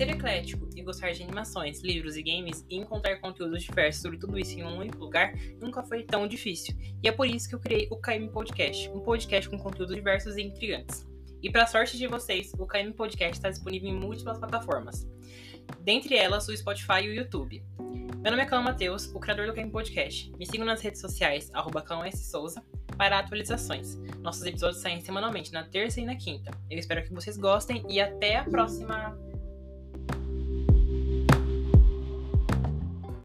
Ser eclético e gostar de animações, livros e games e encontrar conteúdos diversos sobre tudo isso em um único lugar nunca foi tão difícil. E é por isso que eu criei o KM Podcast, um podcast com conteúdos diversos e intrigantes. E para sorte de vocês, o KM Podcast está disponível em múltiplas plataformas, dentre elas o Spotify e o YouTube. Meu nome é Cão Matheus, o criador do KM Podcast. Me sigam nas redes sociais, arroba Souza, para atualizações. Nossos episódios saem semanalmente, na terça e na quinta. Eu espero que vocês gostem e até a próxima!